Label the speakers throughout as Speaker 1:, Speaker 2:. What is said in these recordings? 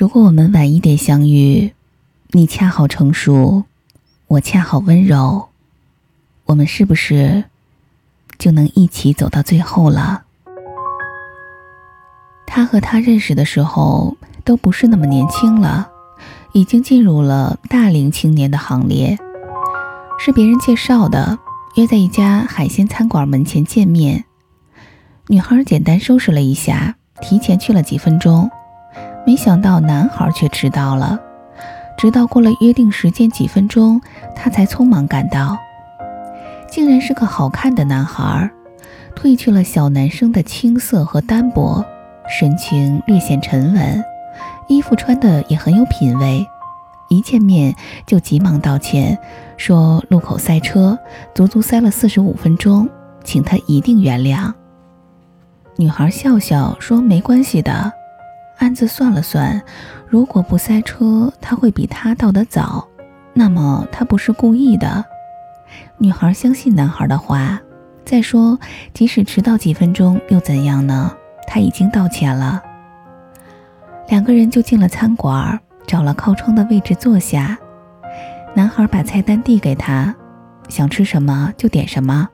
Speaker 1: 如果我们晚一点相遇，你恰好成熟，我恰好温柔，我们是不是就能一起走到最后了？他和他认识的时候都不是那么年轻了，已经进入了大龄青年的行列。是别人介绍的，约在一家海鲜餐馆门前见面。女孩简单收拾了一下，提前去了几分钟，没想到男孩却迟到了。直到过了约定时间几分钟，他才匆忙赶到。竟然是个好看的男孩，褪去了小男生的青涩和单薄。神情略显沉稳，衣服穿的也很有品味。一见面就急忙道歉，说路口塞车，足足塞了四十五分钟，请他一定原谅。女孩笑笑说：“没关系的。”暗自算了算，如果不塞车，他会比他到得早，那么他不是故意的。女孩相信男孩的话。再说，即使迟到几分钟又怎样呢？他已经道歉了。两个人就进了餐馆，找了靠窗的位置坐下。男孩把菜单递给他，想吃什么就点什么。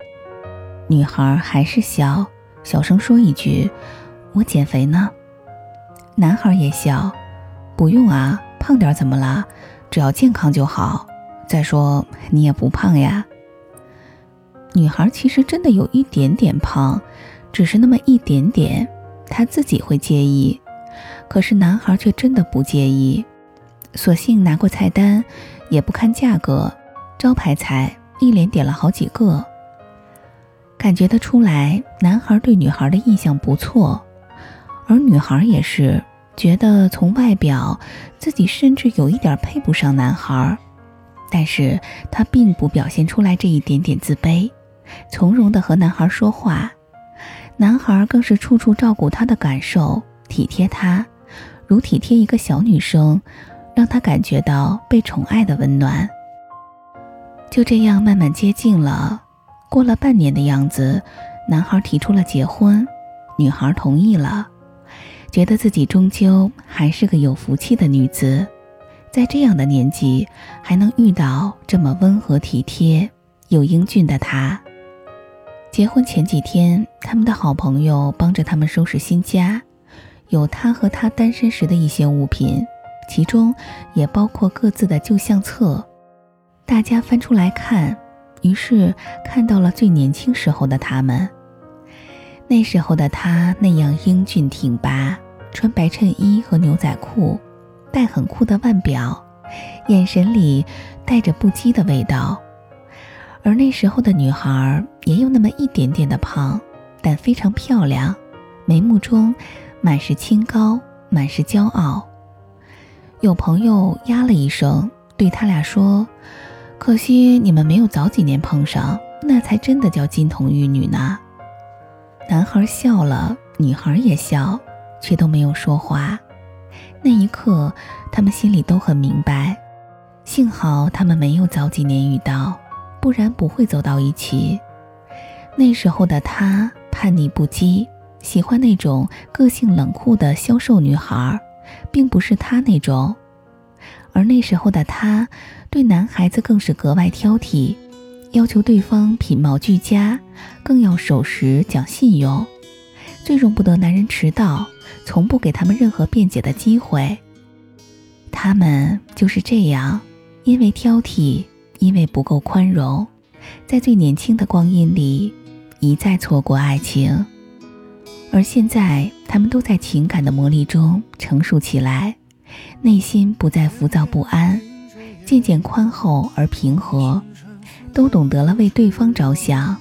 Speaker 1: 女孩还是笑，小声说一句：“我减肥呢。”男孩也笑：“不用啊，胖点怎么了？只要健康就好。再说你也不胖呀。”女孩其实真的有一点点胖，只是那么一点点。她自己会介意，可是男孩却真的不介意，索性拿过菜单，也不看价格，招牌菜一连点了好几个。感觉得出来，男孩对女孩的印象不错，而女孩也是觉得从外表自己甚至有一点配不上男孩，但是她并不表现出来这一点点自卑，从容的和男孩说话。男孩更是处处照顾她的感受，体贴她，如体贴一个小女生，让她感觉到被宠爱的温暖。就这样慢慢接近了，过了半年的样子，男孩提出了结婚，女孩同意了，觉得自己终究还是个有福气的女子，在这样的年纪还能遇到这么温和体贴又英俊的他。结婚前几天，他们的好朋友帮着他们收拾新家，有他和他单身时的一些物品，其中也包括各自的旧相册。大家翻出来看，于是看到了最年轻时候的他们。那时候的他那样英俊挺拔，穿白衬衣和牛仔裤，戴很酷的腕表，眼神里带着不羁的味道。而那时候的女孩也有那么一点点的胖，但非常漂亮，眉目中满是清高，满是骄傲。有朋友呀了一声，对他俩说：“可惜你们没有早几年碰上，那才真的叫金童玉女呢。”男孩笑了，女孩也笑，却都没有说话。那一刻，他们心里都很明白，幸好他们没有早几年遇到。不然不会走到一起。那时候的他叛逆不羁，喜欢那种个性冷酷的消瘦女孩，并不是他那种。而那时候的他，对男孩子更是格外挑剔，要求对方品貌俱佳，更要守时讲信用，最容不得男人迟到，从不给他们任何辩解的机会。他们就是这样，因为挑剔。因为不够宽容，在最年轻的光阴里，一再错过爱情。而现在，他们都在情感的磨砺中成熟起来，内心不再浮躁不安，渐渐宽厚而平和，都懂得了为对方着想。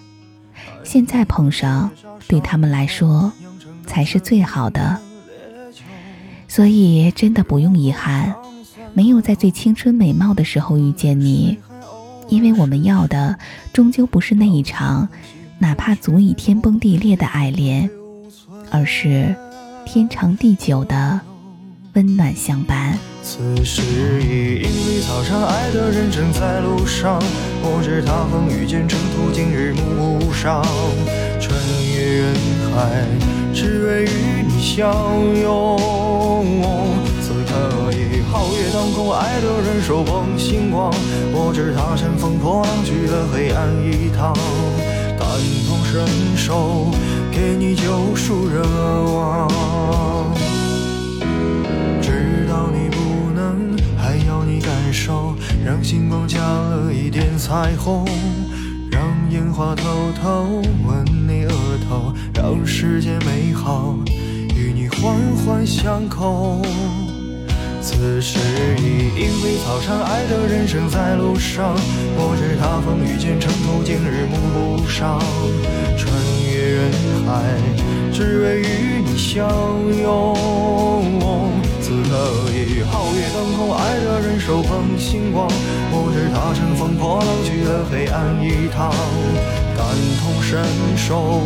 Speaker 1: 现在碰上，对他们来说，才是最好的。所以，真的不用遗憾，没有在最青春美貌的时候遇见你。因为我们要的终究不是那一场，哪怕足以天崩地裂的爱恋，而是天长地久的温暖相伴。
Speaker 2: 此时已莺飞草长，爱的人正在路上，不知他风雨兼程途经日暮上，穿越人海，只为与你相拥。此刻已皓月当。空，爱的人手捧星光，我只踏乘风破浪去了黑暗一趟，感同身受，给你救赎热望。知道你不能，还要你感受，让星光加了一点彩虹，让烟花偷偷吻你额头，让世界美好。环环相扣。此时已莺飞草长，爱的人生在路上。我知他风雨兼程途，今日暮不赏。穿越人海，只为与你相拥。此刻已皓月当空，爱的人手捧星光。我知他乘风破浪去了黑暗一趟，感同身受。